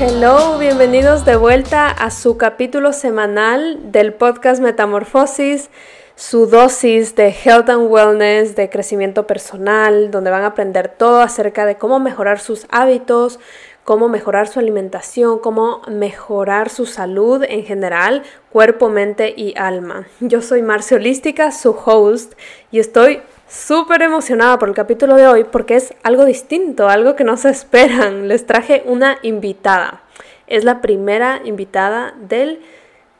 Hello, bienvenidos de vuelta a su capítulo semanal del podcast Metamorfosis, su dosis de health and wellness, de crecimiento personal, donde van a aprender todo acerca de cómo mejorar sus hábitos, cómo mejorar su alimentación, cómo mejorar su salud en general, cuerpo, mente y alma. Yo soy Marcia Holística, su host, y estoy súper emocionada por el capítulo de hoy porque es algo distinto, algo que no se esperan. Les traje una invitada. Es la primera invitada del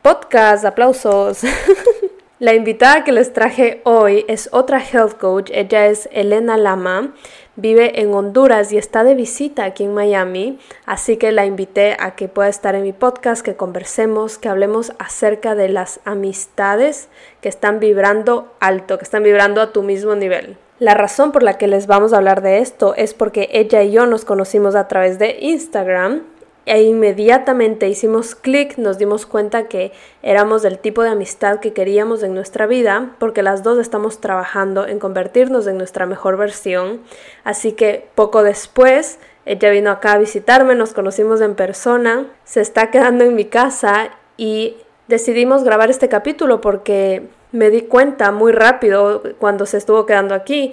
podcast. Aplausos. La invitada que les traje hoy es otra health coach. Ella es Elena Lama. Vive en Honduras y está de visita aquí en Miami. Así que la invité a que pueda estar en mi podcast, que conversemos, que hablemos acerca de las amistades que están vibrando alto, que están vibrando a tu mismo nivel. La razón por la que les vamos a hablar de esto es porque ella y yo nos conocimos a través de Instagram e inmediatamente hicimos clic, nos dimos cuenta que éramos del tipo de amistad que queríamos en nuestra vida, porque las dos estamos trabajando en convertirnos en nuestra mejor versión. Así que poco después, ella vino acá a visitarme, nos conocimos en persona, se está quedando en mi casa y decidimos grabar este capítulo porque me di cuenta muy rápido cuando se estuvo quedando aquí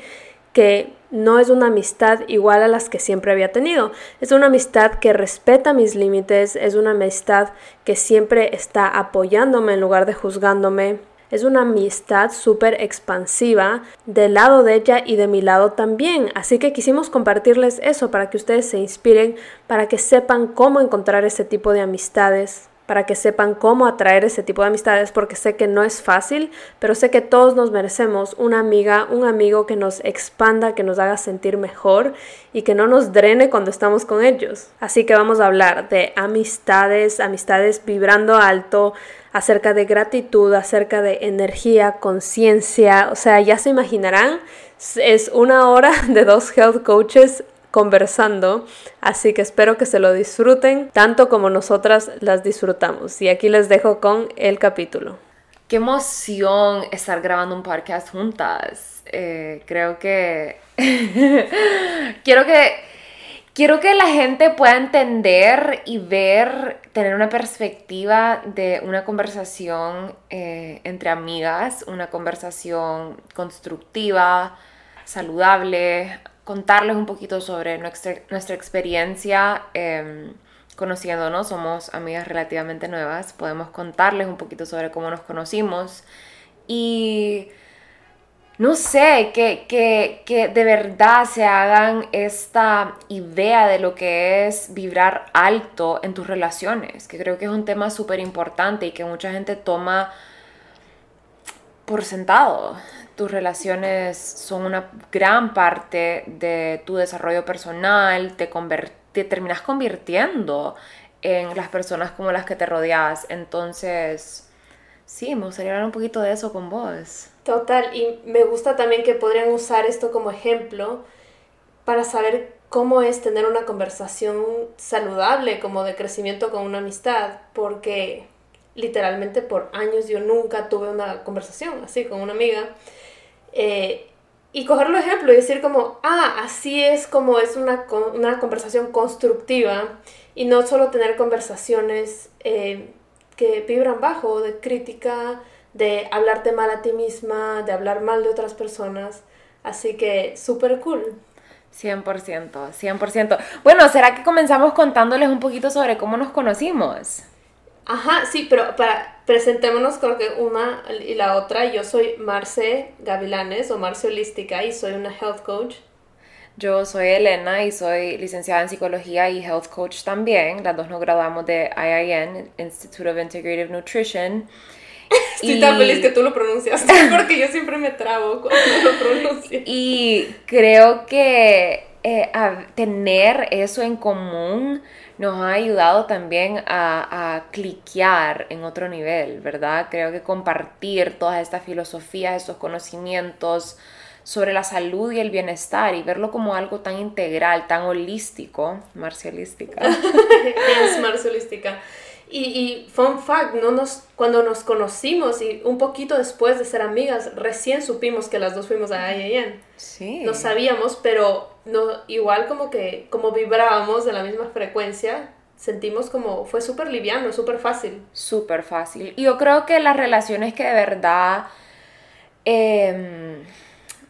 que no es una amistad igual a las que siempre había tenido. Es una amistad que respeta mis límites, es una amistad que siempre está apoyándome en lugar de juzgándome. Es una amistad súper expansiva del lado de ella y de mi lado también. Así que quisimos compartirles eso para que ustedes se inspiren, para que sepan cómo encontrar ese tipo de amistades para que sepan cómo atraer ese tipo de amistades, porque sé que no es fácil, pero sé que todos nos merecemos una amiga, un amigo que nos expanda, que nos haga sentir mejor y que no nos drene cuando estamos con ellos. Así que vamos a hablar de amistades, amistades vibrando alto, acerca de gratitud, acerca de energía, conciencia, o sea, ya se imaginarán, es una hora de dos health coaches conversando, así que espero que se lo disfruten tanto como nosotras las disfrutamos. Y aquí les dejo con el capítulo. Qué emoción estar grabando un podcast juntas. Eh, creo que... quiero que... Quiero que la gente pueda entender y ver, tener una perspectiva de una conversación eh, entre amigas, una conversación constructiva, saludable, contarles un poquito sobre nuestra, nuestra experiencia eh, conociéndonos. Somos amigas relativamente nuevas. Podemos contarles un poquito sobre cómo nos conocimos. Y no sé, que, que, que, de verdad se hagan esta idea de lo que es vibrar alto en tus relaciones, que creo que es un tema súper importante y que mucha gente toma por sentado tus relaciones son una gran parte de tu desarrollo personal, te, te terminas convirtiendo en las personas como las que te rodeas. Entonces, sí, me gustaría hablar un poquito de eso con vos. Total, y me gusta también que podrían usar esto como ejemplo para saber cómo es tener una conversación saludable, como de crecimiento con una amistad, porque literalmente por años yo nunca tuve una conversación así con una amiga eh, y cogerlo ejemplo y decir como, ah, así es como es una, una conversación constructiva y no solo tener conversaciones eh, que vibran bajo, de crítica, de hablarte mal a ti misma, de hablar mal de otras personas. Así que súper cool. 100%, 100%. Bueno, ¿será que comenzamos contándoles un poquito sobre cómo nos conocimos? Ajá, sí, pero para presentémonos creo que una y la otra. Yo soy Marce Gavilanes o Marce Holística y soy una health coach. Yo soy Elena y soy licenciada en psicología y health coach también. Las dos nos graduamos de IIN, Institute of Integrative Nutrition. Estoy tan feliz que tú lo pronunciaste porque yo siempre me trabo cuando lo pronuncio. Y creo que eh, tener eso en común nos ha ayudado también a, a cliquear en otro nivel, ¿verdad? Creo que compartir todas estas filosofías, estos conocimientos sobre la salud y el bienestar y verlo como algo tan integral, tan holístico, marcialística. es marcialística. Y, y fun fact, no nos, cuando nos conocimos y un poquito después de ser amigas, recién supimos que las dos fuimos a IAN. Sí. No sabíamos, pero no, igual como que como vibrábamos de la misma frecuencia, sentimos como fue súper liviano, súper fácil. Súper fácil. Y yo creo que las relaciones que de verdad em,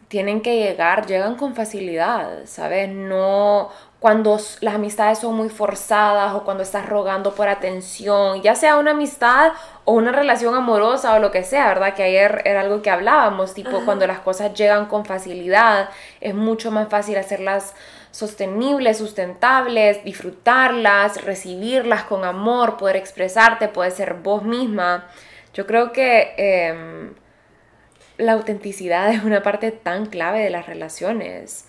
tienen que llegar, llegan con facilidad, ¿sabes? No cuando las amistades son muy forzadas o cuando estás rogando por atención, ya sea una amistad o una relación amorosa o lo que sea, ¿verdad? Que ayer era algo que hablábamos, tipo cuando las cosas llegan con facilidad, es mucho más fácil hacerlas sostenibles, sustentables, disfrutarlas, recibirlas con amor, poder expresarte, poder ser vos misma. Yo creo que em, la autenticidad es una parte tan clave de las relaciones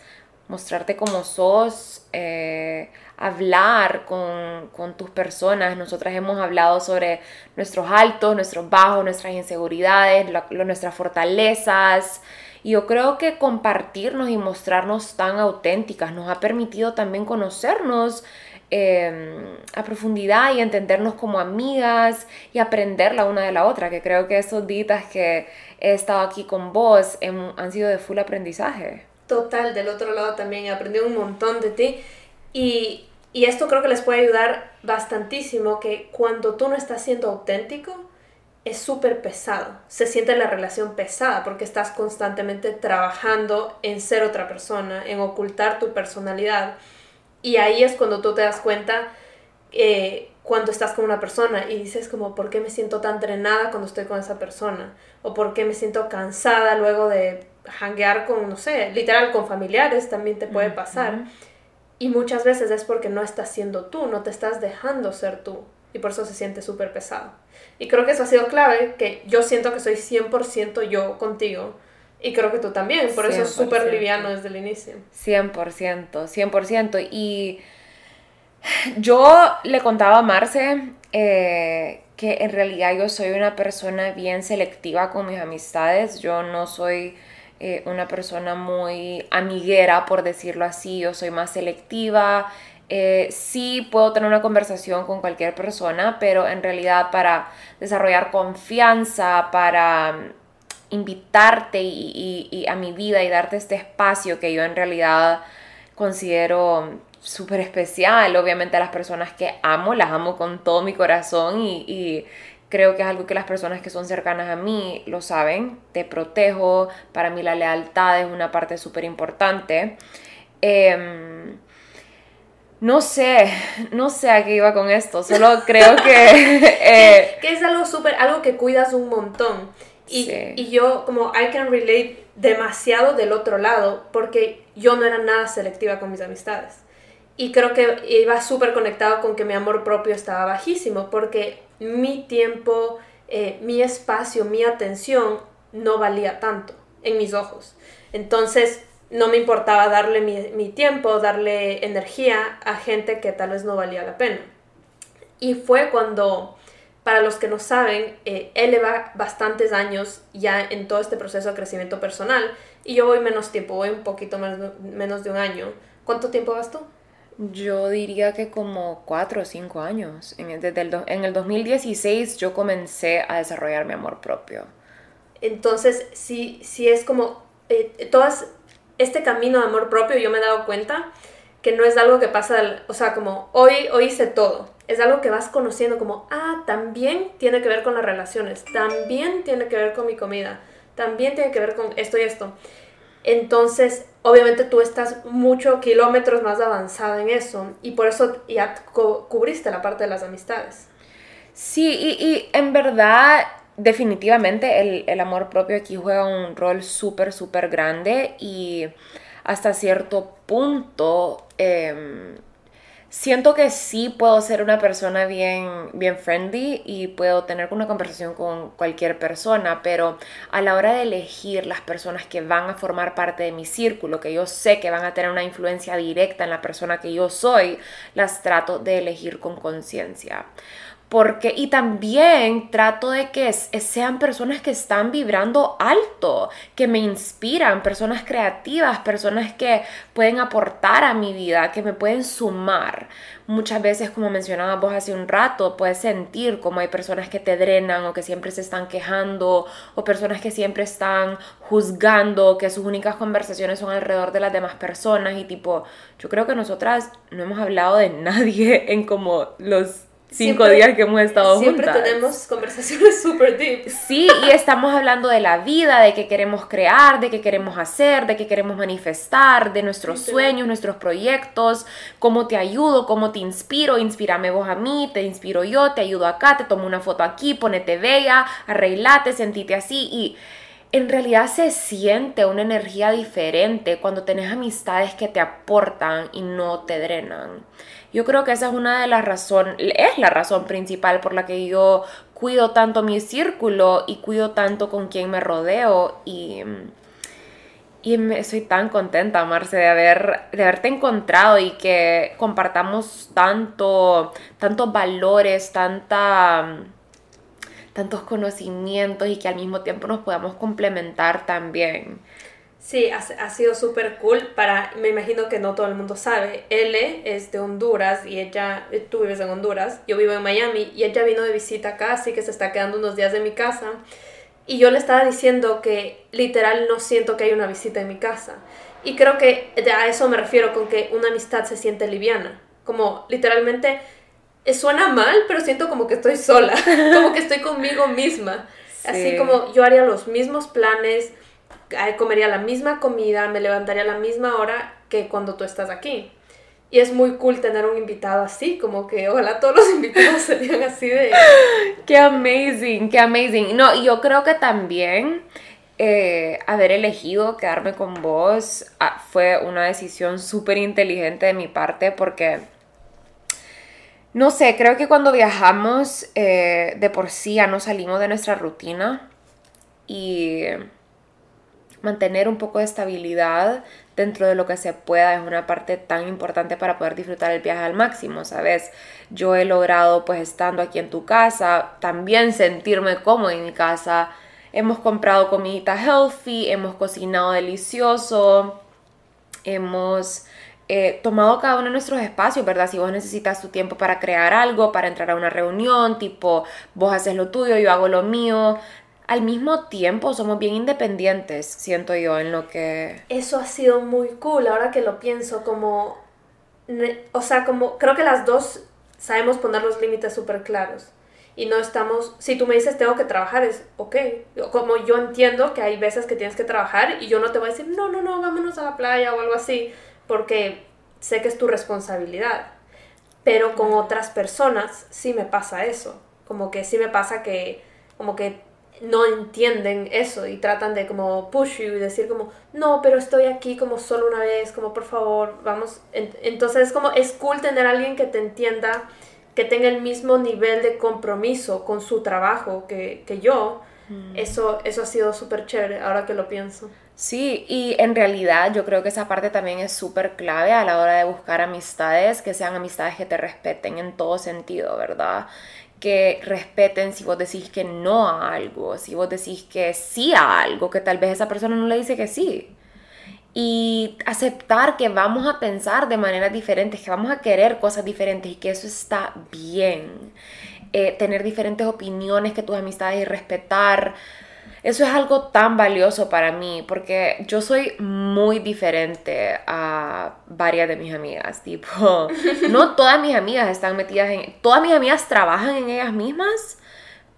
mostrarte como sos, eh, hablar con, tus personas. Nosotras hemos hablado sobre nuestros altos, nuestros bajos, nuestras inseguridades, nuestras fortalezas. Y yo creo que compartirnos y mostrarnos tan auténticas nos ha permitido también conocernos em, a profundidad y entendernos como amigas y aprender la una de la otra, que creo que esos días que he estado aquí con vos han sido de full aprendizaje total del otro lado también, he aprendido un montón de ti y, y esto creo que les puede ayudar bastantísimo, que cuando tú no estás siendo auténtico, es súper pesado, se siente la relación pesada porque estás constantemente trabajando en ser otra persona, en ocultar tu personalidad y ahí es cuando tú te das cuenta eh, cuando estás con una persona y dices como, ¿por qué me siento tan drenada cuando estoy con esa persona? O ¿por qué me siento cansada luego de hanguear con, no sé, literal con familiares también te puede pasar. Y muchas veces es porque no estás siendo tú, no te estás dejando ser tú. Y por eso se siente súper pesado. Y creo que eso ha sido clave, que yo siento que soy 100% yo contigo. Y creo que tú también, por eso es súper liviano desde el inicio. 100%, 100%. Y yo le contaba a Marce eh, que en realidad yo soy una persona bien selectiva con mis amistades. Yo no soy eh, una persona muy amiguera, por decirlo así, yo soy más selectiva. Eh, sí puedo tener una conversación con cualquier persona, pero en realidad para desarrollar confianza, para mm, invitarte y, a mi vida y darte este espacio que yo en realidad considero súper especial. Obviamente a las personas que amo, las amo con todo mi corazón y, Creo que es algo que las personas que son cercanas a mí lo saben. Te protejo. Para mí la lealtad es una parte súper importante. Em, no sé, no sé a qué iba con esto. Solo creo que... Eh, que es algo súper, algo que cuidas un montón. Y, y yo como I can relate demasiado del otro lado porque yo no era nada selectiva con mis amistades. Y creo que iba súper conectado con que mi amor propio estaba bajísimo porque mi tiempo, eh, mi espacio, mi atención no valía tanto en mis ojos. Entonces no me importaba darle mi, tiempo, darle energía a gente que tal vez no valía la pena. Y fue cuando, para los que no saben, eh, él lleva bastantes años ya en todo este proceso de crecimiento personal y yo voy menos tiempo, voy un poquito menos, menos de un año. ¿Cuánto tiempo vas tú? Yo diría que como cuatro o cinco años. En el, desde el, en el 2016 yo comencé a desarrollar mi amor propio. Entonces, sí, sí es como, eh, todas, este camino de amor propio yo me he dado cuenta que no es algo que pasa, o sea, como hoy, hoy hice todo. Es algo que vas conociendo como, ah, también tiene que ver con las relaciones, también tiene que ver con mi comida, también tiene que ver con esto y esto. Entonces, obviamente tú estás muchos kilómetros más avanzada en eso y por eso ya cubriste la parte de las amistades. Sí, y, en verdad, definitivamente el, el, amor propio aquí juega un rol súper, súper grande y hasta cierto punto... Eh, siento que sí puedo ser una persona bien, bien friendly y puedo tener una conversación con cualquier persona, pero a la hora de elegir las personas que van a formar parte de mi círculo, que yo sé que van a tener una influencia directa en la persona que yo soy, las trato de elegir con conciencia porque y también trato de que sean personas que están vibrando alto, que me inspiran, personas creativas, personas que pueden aportar a mi vida, que me pueden sumar. Muchas veces, como mencionaba vos hace un rato, puedes sentir como hay personas que te drenan o que siempre se están quejando o personas que siempre están juzgando, que sus únicas conversaciones son alrededor de las demás personas y tipo, yo creo que nosotras no hemos hablado de nadie en como los cinco días que hemos estado siempre juntas. Siempre tenemos conversaciones super deep. Sí, y estamos hablando de la vida, de qué queremos crear, de qué queremos hacer, de qué queremos manifestar, de nuestros sueños, nuestros proyectos, cómo te ayudo, cómo te inspiro, inspírame vos a mí, te inspiro yo, te ayudo acá, te tomo una foto aquí, ponete bella, arreglate, sentite así y en realidad se siente una energía diferente cuando tenés amistades que te aportan y no te drenan. Yo creo que esa es una de las razones, es la razón principal por la que yo cuido tanto mi círculo y cuido tanto con quien me rodeo y, y estoy tan contenta, Marce, de, haber, de haberte encontrado y que compartamos tanto, tantos valores, tanta, tantos conocimientos y que al mismo tiempo nos podamos complementar también. Sí, ha, sido súper cool para, me imagino que no todo el mundo sabe, L es de Honduras y ella, eh, tú vives en Honduras, yo vivo en Miami y ella vino de visita acá, así que se está quedando unos días de mi casa. Y yo le estaba diciendo que literal no siento que hay una visita en mi casa. Y creo que a eso me refiero con que una amistad se siente liviana, como literalmente suena mal, pero siento como que estoy sola, como que estoy conmigo misma, así como yo haría los mismos planes, comería la misma comida, me levantaría a la misma hora que cuando tú estás aquí. Y es muy cool tener un invitado así, como que ojalá todos los invitados serían así de... ¡Qué amazing! ¡Qué amazing! No, yo creo que también eh, haber elegido quedarme con vos ah, fue una decisión súper inteligente de mi parte porque... No sé, creo que cuando viajamos eh, de por sí ya no salimos de nuestra rutina y mantener un poco de estabilidad dentro de lo que se pueda es una parte tan importante para poder disfrutar el viaje al máximo, ¿sabes? Yo he logrado, pues estando aquí en tu casa, también sentirme cómodo en mi casa. Hemos comprado comidita healthy, hemos cocinado delicioso, hemos eh, tomado cada uno de nuestros espacios, ¿verdad? Si vos necesitas tu tiempo para crear algo, para entrar a una reunión, tipo, vos haces lo tuyo, yo hago lo mío, al mismo tiempo somos bien independientes, siento yo, en lo que... Eso ha sido muy cool, ahora que lo pienso, como... O sea, como creo que las dos sabemos poner los límites súper claros. Y no estamos, si tú me dices tengo que trabajar, es ok. Como yo entiendo que hay veces que tienes que trabajar y yo no te voy a decir, no, no, no, vámonos a la playa o algo así, porque sé que es tu responsabilidad. Pero con otras personas sí me pasa eso. Como que sí me pasa que, como que no entienden eso y tratan de como push you y decir como, no, pero estoy aquí como solo una vez, como por favor, vamos. Entonces es como, es cool tener a alguien que te entienda, que tenga el mismo nivel de compromiso con su trabajo que, yo. Mm. Eso, eso ha sido súper chévere ahora que lo pienso. Sí, y en realidad yo creo que esa parte también es súper clave a la hora de buscar amistades, que sean amistades que te respeten en todo sentido, ¿verdad? que respeten si vos decís que no a algo, si vos decís que sí a algo, que tal vez esa persona no le dice que sí. Y aceptar que vamos a pensar de maneras diferentes, que vamos a querer cosas diferentes y que eso está bien. Eh, tener diferentes opiniones que tus amistades y respetar eso es algo tan valioso para mí porque yo soy muy diferente a varias de mis amigas. Tipo, no todas mis amigas están metidas en... Todas mis amigas trabajan en ellas mismas.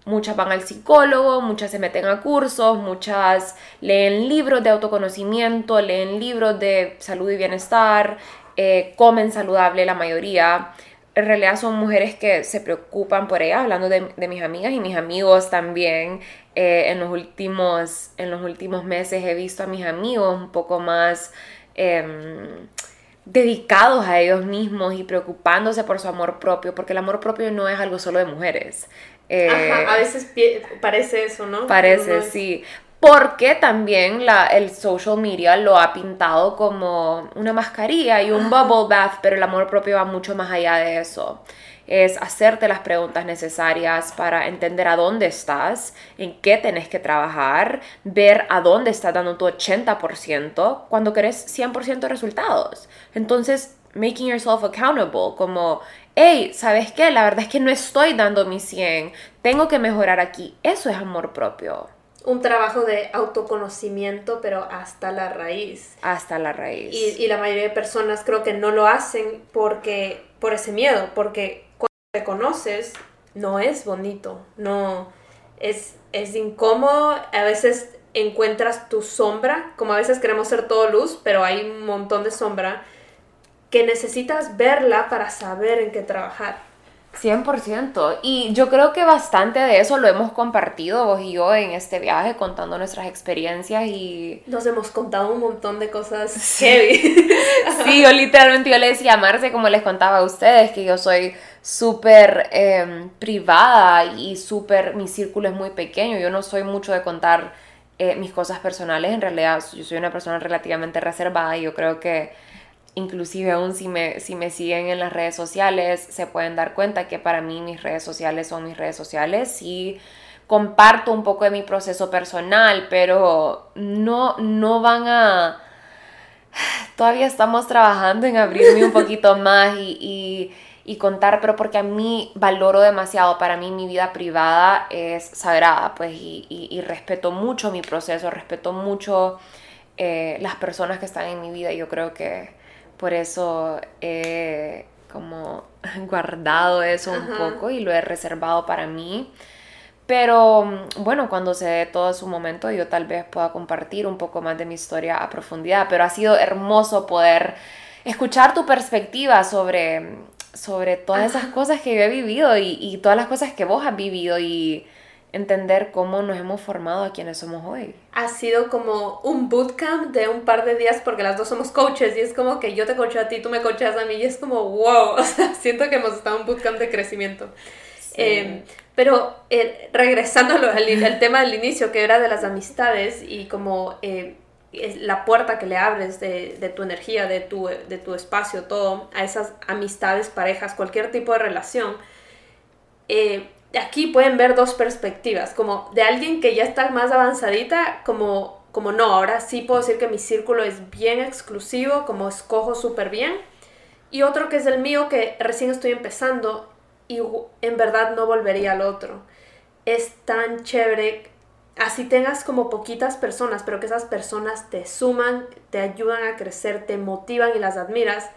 Muchas van al psicólogo, muchas se meten a cursos, muchas leen libros de autoconocimiento, leen libros de salud y bienestar, eh, comen saludable la mayoría en realidad son mujeres que se preocupan por ella, hablando de, mis amigas y mis amigos también. Eh, en, los últimos, en los últimos meses he visto a mis amigos un poco más em, dedicados a ellos mismos y preocupándose por su amor propio, porque el amor propio no es algo solo de mujeres. Eh, Ajá, a veces parece eso, ¿no? Parece, sí porque también la, el social media lo ha pintado como una mascarilla y un bubble bath, pero el amor propio va mucho más allá de eso. Es hacerte las preguntas necesarias para entender a dónde estás, en qué tenés que trabajar, ver a dónde estás dando tu 80% cuando querés 100% resultados. Entonces, making yourself accountable, como, hey, ¿sabes qué? La verdad es que no estoy dando mi 100, tengo que mejorar aquí. Eso es amor propio un trabajo de autoconocimiento, pero hasta la raíz. Hasta la raíz. Y, la mayoría de personas creo que no lo hacen porque, por ese miedo, porque cuando te conoces, no es bonito, no, es, es incómodo, a veces encuentras tu sombra, como a veces queremos ser todo luz, pero hay un montón de sombra, que necesitas verla para saber en qué trabajar. 100%. Y yo creo que bastante de eso lo hemos compartido vos y yo en este viaje, contando nuestras experiencias y... Nos hemos contado un montón de cosas heavy. sí, yo literalmente yo le decía a Marce, como les contaba a ustedes, que yo soy súper em, privada y súper... Mi círculo es muy pequeño, yo no soy mucho de contar eh, mis cosas personales, en realidad yo soy una persona relativamente reservada y yo creo que inclusive aún si me, si me siguen en las redes sociales, se pueden dar cuenta que para mí mis redes sociales son mis redes sociales. y comparto un poco de mi proceso personal, pero no, no van a... Todavía estamos trabajando en abrirme un poquito más y, y, contar, pero porque a mí valoro demasiado, para mí mi vida privada es sagrada, pues, y, y respeto mucho mi proceso, respeto mucho eh, las personas que están en mi vida. Yo creo que por eso he como guardado eso un poco y lo he reservado para mí. Pero bueno, cuando se dé todo su momento, yo tal vez pueda compartir un poco más de mi historia a profundidad. Pero ha sido hermoso poder escuchar tu perspectiva sobre, sobre todas esas cosas que yo he vivido y, y todas las cosas que vos has vivido. Y entender cómo nos hemos formado a quienes somos hoy. Ha sido como un bootcamp de un par de días porque las dos somos coaches y es como que yo te coacho a ti, tú me coachas a mí y es como wow, o sea, siento que hemos estado en un bootcamp de crecimiento. Em, pero eh, regresando al, tema del inicio, que era de las amistades y como eh, la puerta que le abres de, de, tu energía, de tu, de tu espacio, todo, a esas amistades, parejas, cualquier tipo de relación, eh, aquí pueden ver dos perspectivas, como de alguien que ya está más avanzadita, como, como no, ahora sí puedo decir que mi círculo es bien exclusivo, como escojo súper bien, y otro que es el mío que recién estoy empezando y en verdad no volvería al otro. Es tan chévere, así tengas como poquitas personas, pero que esas personas te suman, te ayudan a crecer, te motivan y las admiras.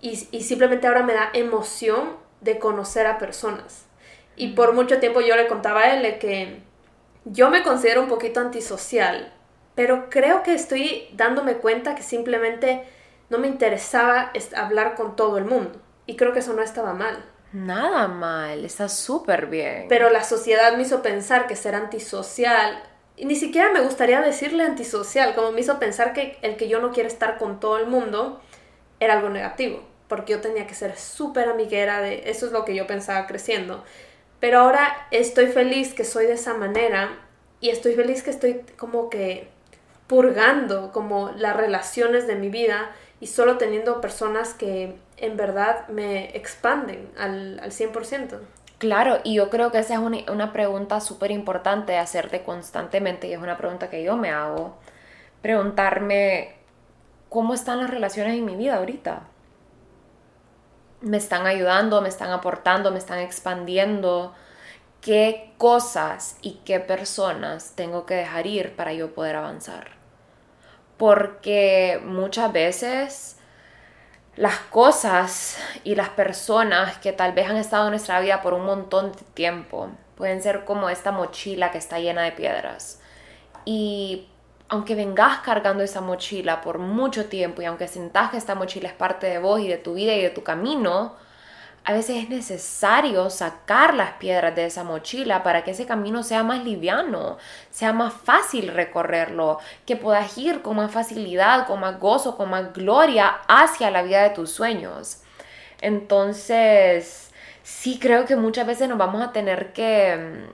Y, y simplemente ahora me da emoción de conocer a personas y por mucho tiempo yo le contaba a él que yo me considero un poquito antisocial, pero creo que estoy dándome cuenta que simplemente no me interesaba hablar con todo el mundo. Y creo que eso no estaba mal. Nada mal, está súper bien. Pero la sociedad me hizo pensar que ser antisocial, ni siquiera me gustaría decirle antisocial, como me hizo pensar que el que yo no quiero estar con todo el mundo era algo negativo, porque yo tenía que ser súper amiguera de, eso es lo que yo pensaba creciendo. Pero ahora estoy feliz que soy de esa manera y estoy feliz que estoy como que purgando como las relaciones de mi vida y solo teniendo personas que en verdad me expanden al, al 100%. Claro, y yo creo que esa es una, una pregunta súper importante de hacerte constantemente y es una pregunta que yo me hago. Preguntarme, ¿cómo están las relaciones en mi vida ahorita? me están ayudando, me están aportando, me están expandiendo, qué cosas y qué personas tengo que dejar ir para yo poder avanzar. Porque muchas veces las cosas y las personas que tal vez han estado en nuestra vida por un montón de tiempo pueden ser como esta mochila que está llena de piedras. Y aunque vengas cargando esa mochila por mucho tiempo y aunque sientas que esta mochila es parte de vos y de tu vida y de tu camino, a veces es necesario sacar las piedras de esa mochila para que ese camino sea más liviano, sea más fácil recorrerlo, que puedas ir con más facilidad, con más gozo, con más gloria hacia la vida de tus sueños. Entonces, sí creo que muchas veces nos vamos a tener que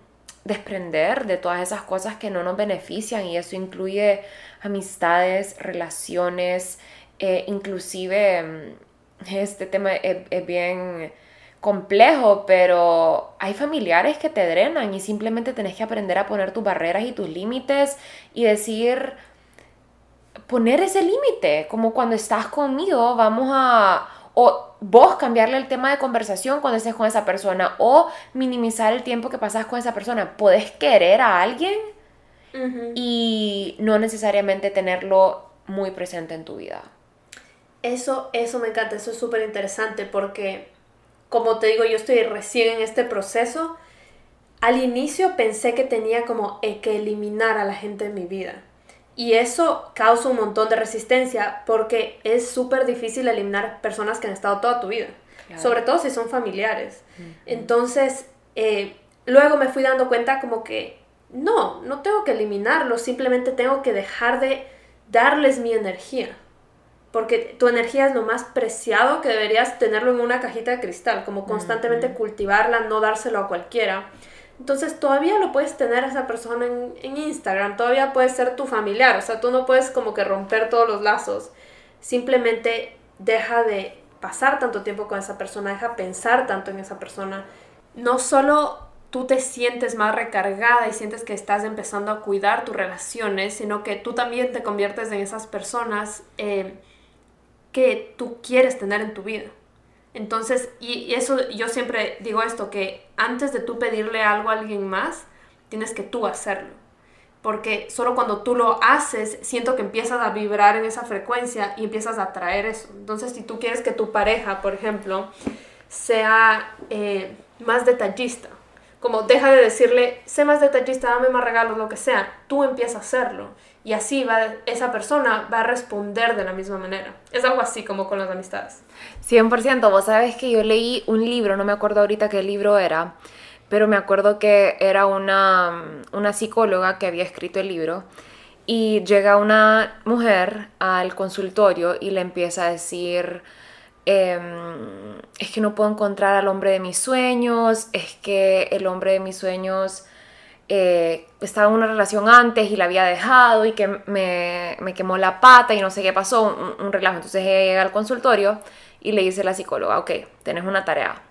desprender de todas esas cosas que no nos benefician y eso incluye amistades, relaciones, eh, inclusive mm, este tema es, bien complejo, pero hay familiares que te drenan y simplemente tenés que aprender a poner tus barreras y tus límites y decir, poner ese límite, como cuando estás conmigo, vamos a, o vos cambiarle el tema de conversación cuando estés con esa persona, o minimizar el tiempo que pasas con esa persona. Puedes querer a alguien y no necesariamente tenerlo muy presente en tu vida. Eso, eso me encanta, eso es súper interesante porque, como te digo, yo estoy recién en este proceso. Al inicio pensé que tenía como que eliminar a la gente de mi vida. Y eso causa un montón de resistencia porque es súper difícil eliminar personas que han estado toda tu vida, sobre todo si son familiares. Entonces, eh, luego me fui dando cuenta como que no, no tengo que eliminarlos, simplemente tengo que dejar de darles mi energía. Porque tu energía es lo más preciado que deberías tenerlo en una cajita de cristal, como constantemente cultivarla, no dárselo a cualquiera. Entonces todavía lo puedes tener a esa persona en, Instagram, todavía puede ser tu familiar, o sea, tú no puedes como que romper todos los lazos. Simplemente deja de pasar tanto tiempo con esa persona, deja pensar tanto en esa persona. No solo tú te sientes más recargada y sientes que estás empezando a cuidar tus relaciones, sino que tú también te conviertes en esas personas eh, que tú quieres tener en tu vida. Entonces, y, eso yo siempre digo esto, que antes de tú pedirle algo a alguien más, tienes que tú hacerlo. Porque solo cuando tú lo haces, siento que empiezas a vibrar en esa frecuencia y empiezas a atraer eso. Entonces, si tú quieres que tu pareja, por ejemplo, sea eh, más detallista, como deja de decirle, sé más detallista, dame más regalos, lo que sea, tú empiezas a hacerlo. Y así va, esa persona va a responder de la misma manera. Es algo así como con las amistades. 100%, vos sabes que yo leí un libro, no me acuerdo ahorita qué libro era, pero me acuerdo que era una, una psicóloga que había escrito el libro y llega una mujer al consultorio y le empieza a decir, Em, es que no puedo encontrar al hombre de mis sueños, es que el hombre de mis sueños eh, estaba en una relación antes y la había dejado y que me, quemó la pata y no sé qué pasó, un, relajo. Entonces ella llega al consultorio y le dice a la psicóloga, ok, tienes una tarea.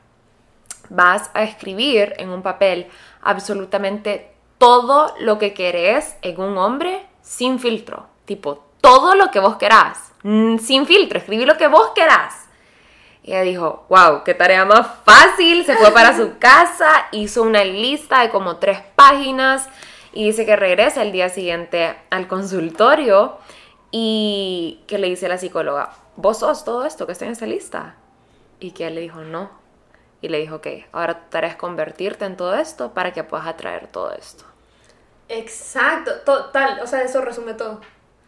Vas a escribir en un papel absolutamente todo lo que querés en un hombre sin filtro. Tipo, todo lo que vos querás. Sin filtro, escribí lo que vos querás. Y ella dijo, wow, qué tarea más fácil. Se fue para su casa, hizo una lista de como tres páginas y dice que regresa el día siguiente al consultorio y que le dice a la psicóloga, vos sos todo esto que está en esa lista. Y que él le dijo, no. Y le dijo, ok, ahora tu tarea es convertirte en todo esto para que puedas atraer todo esto. Exacto, total, o sea, eso resume todo.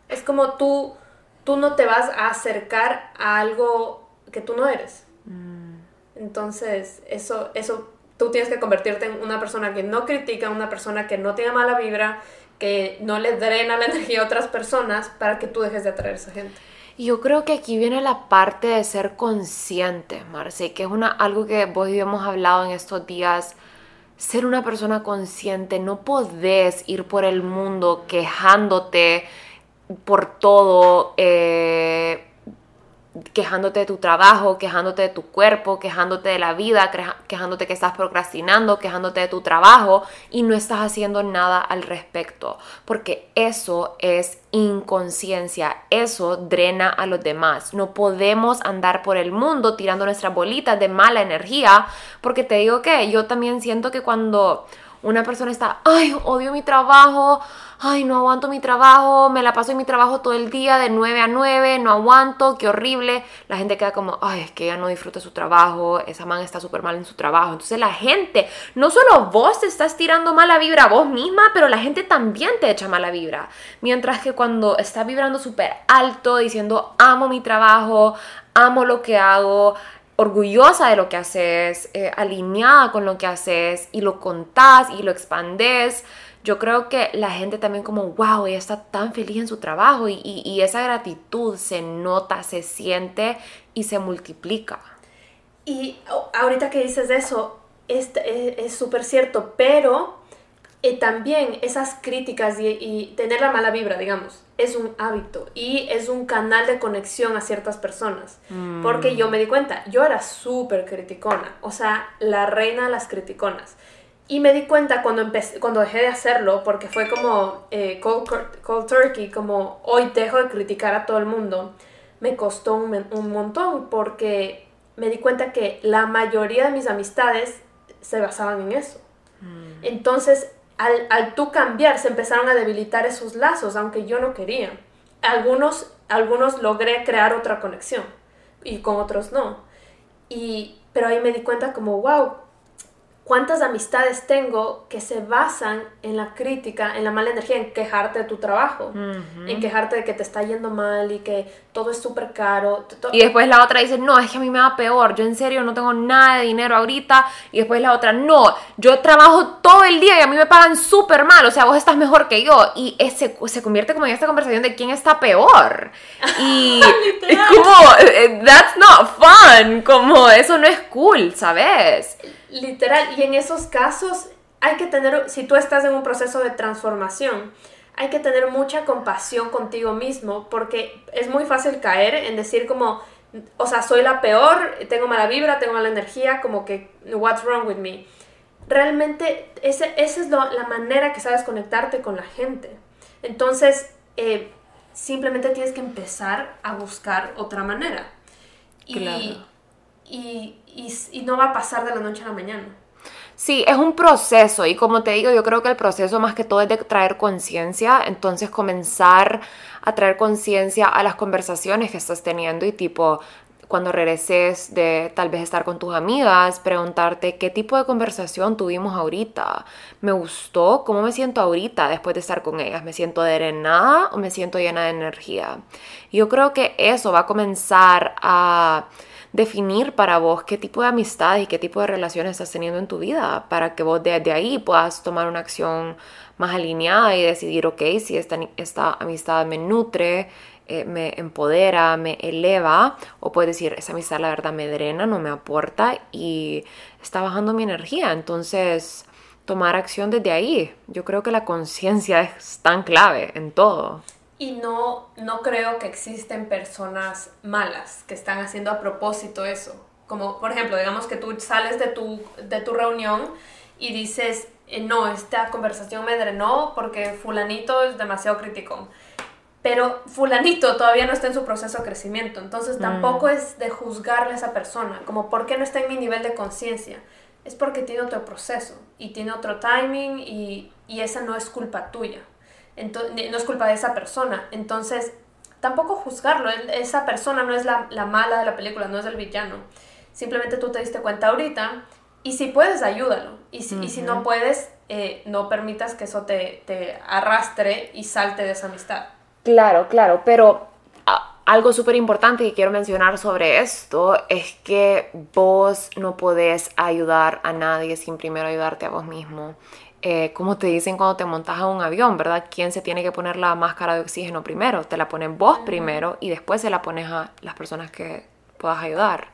Es como tú, tú no te vas a acercar a algo que tú no eres. Mm. Entonces, eso, eso, tú tienes que convertirte en una persona que no critica, una persona que no tiene mala vibra, que no le drena la energía a otras personas para que tú dejes de atraer a esa gente. Y yo creo que aquí viene la parte de ser consciente, Marce, que es una, algo que vos y yo hemos hablado en estos días. Ser una persona consciente, no podés ir por el mundo quejándote por todo, eh, quejándote de tu trabajo, quejándote de tu cuerpo, quejándote de la vida, quejándote que estás procrastinando, quejándote de tu trabajo y no estás haciendo nada al respecto, porque eso es inconsciencia, eso drena a los demás. No podemos andar por el mundo tirando nuestras bolitas de mala energía, porque te digo que yo también siento que cuando una persona está, ay, odio mi trabajo, ay, no aguanto mi trabajo, me la paso en mi trabajo todo el día de 9 a 9, no aguanto, qué horrible. La gente queda como, ay, es que ella no disfruta su trabajo, esa man está súper mal en su trabajo. Entonces la gente, no solo vos te estás tirando mala vibra vos misma, pero la gente también te echa mala vibra. Mientras que cuando estás vibrando súper alto, diciendo, amo mi trabajo, amo lo que hago, orgullosa de lo que haces, eh, alineada con lo que haces y lo contás y lo expandes, yo creo que la gente también como, wow, ella está tan feliz en su trabajo y, esa gratitud se nota, se siente y se multiplica. Y ahorita que dices eso, es súper cierto, pero eh, también esas críticas y, tener la mala vibra, digamos, es un hábito y es un canal de conexión a ciertas personas. Mm. Porque yo me di cuenta, yo era súper criticona, o sea, la reina de las criticonas. Y me di cuenta cuando, empecé, cuando dejé de hacerlo, porque fue como eh, cold, turkey, como hoy dejo de criticar a todo el mundo, me costó un, un montón porque me di cuenta que la mayoría de mis amistades se basaban en eso. Mm. Entonces al, al tú cambiar se empezaron a debilitar esos lazos, aunque yo no quería. Algunos, algunos logré crear otra conexión y con otros no. Y, pero ahí me di cuenta como, wow, cuántas amistades tengo que se basan en la crítica, en la mala energía, en quejarte de tu trabajo, en quejarte de que te está yendo mal y que todo es súper caro. Y después la otra dice, no, es que a mí me va peor, yo en serio no tengo nada de dinero ahorita. Y después la otra, no, yo trabajo todo el día y a mí me pagan súper mal, o sea, vos estás mejor que yo. Y ese, se convierte como en esta conversación de quién está peor. Y es como, eh, that's not fun, como eso no es cool, ¿sabes? Literal, y en esos casos hay que tener, si tú estás en un proceso de transformación, hay que tener mucha compasión contigo mismo porque es muy fácil caer en decir como, o sea, soy la peor, tengo mala vibra, tengo mala energía, como que, what's wrong with me? Realmente ese, esa es la manera que sabes conectarte con la gente. Entonces, eh, simplemente tienes que empezar a buscar otra manera. Y, y, no va a pasar de la noche a la mañana. Sí, es un proceso y como te digo, yo creo que el proceso más que todo es de traer conciencia, entonces comenzar a traer conciencia a las conversaciones que estás teniendo y tipo cuando regreses de tal vez estar con tus amigas, preguntarte qué tipo de conversación tuvimos ahorita. ¿Me gustó? ¿Cómo me siento ahorita después de estar con ellas? ¿Me siento drenada o me siento llena de energía? Yo creo que eso va a comenzar a definir para vos qué tipo de amistad y qué tipo de relaciones estás teniendo en tu vida para que vos desde ahí puedas tomar una acción más alineada y decidir, ok, si esta, esta amistad me nutre, eh, me empodera, me eleva, o puedes decir, esa amistad la verdad me drena, no me aporta y está bajando mi energía. Entonces, tomar acción desde ahí. Yo creo que la conciencia es tan clave en todo. Y no, no creo que existen personas malas que están haciendo a propósito eso. Como, por ejemplo, digamos que tú sales de tu, de tu reunión y dices, eh, no, esta conversación me drenó porque fulanito es demasiado crítico. Pero fulanito todavía no está en su proceso de crecimiento, entonces mm. tampoco es de juzgarle a esa persona, como por qué no está en mi nivel de conciencia. Es porque tiene otro proceso y tiene otro timing y, y esa no es culpa tuya no es culpa de esa persona. Entonces, tampoco juzgarlo. Esa persona no es la, mala de la película, no es el villano. Simplemente tú te diste cuenta ahorita y si puedes, ayúdalo. Y si, y si no puedes, eh, no permitas que eso te, te, arrastre y salte de esa amistad. Claro, claro, pero algo súper importante que quiero mencionar sobre esto es que vos no podés ayudar a nadie sin primero ayudarte a vos mismo. Eh, como te dicen cuando te montas a un avión, ¿verdad? ¿Quién se tiene que poner la máscara de oxígeno primero? Te la ponen vos primero y después se la pones a las personas que puedas ayudar.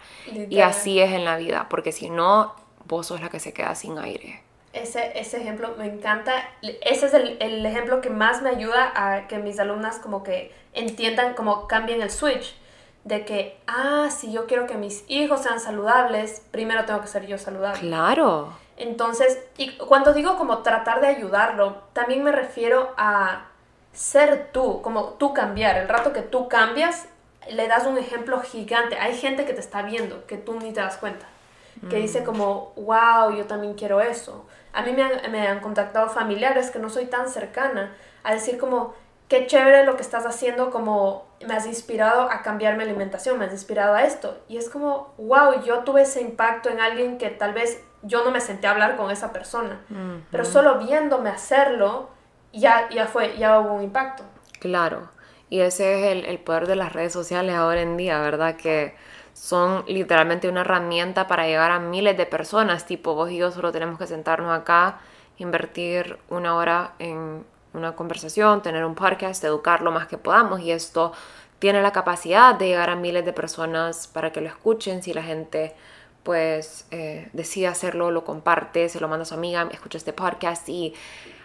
Y así es en la vida, porque si no, vos sos la que se queda sin aire. Ese, ese ejemplo me encanta. Ese es el, el, ejemplo que más me ayuda a que mis alumnas como que entiendan, como cambien el switch. De que, ah, si yo quiero que mis hijos sean saludables, primero tengo que ser yo saludable. Claro. Entonces, y cuando digo como tratar de ayudarlo, también me refiero a ser tú, como tú cambiar. El rato que tú cambias, le das un ejemplo gigante. Hay gente que te está viendo, que tú ni te das cuenta. Que dice mm. como, wow, yo también quiero eso. A mí me han, me han contactado familiares que no soy tan cercana a decir como, qué chévere lo que estás haciendo, como me has inspirado a cambiar mi alimentación, me has inspirado a esto. Y es como, wow, yo tuve ese impacto en alguien que tal vez yo no me senté a hablar con esa persona, pero solo viéndome hacerlo, ya, ya fue, ya hubo un impacto. Claro, y ese es el, el poder de las redes sociales ahora en día, ¿verdad? Que son literalmente una herramienta para llegar a miles de personas, tipo vos y yo solo tenemos que sentarnos acá, invertir una hora en una conversación, tener un podcast, educar lo más que podamos. Y esto tiene la capacidad de llegar a miles de personas para que lo escuchen. Si la gente pues eh, decide hacerlo, lo comparte, se lo manda a su amiga, escucha este podcast y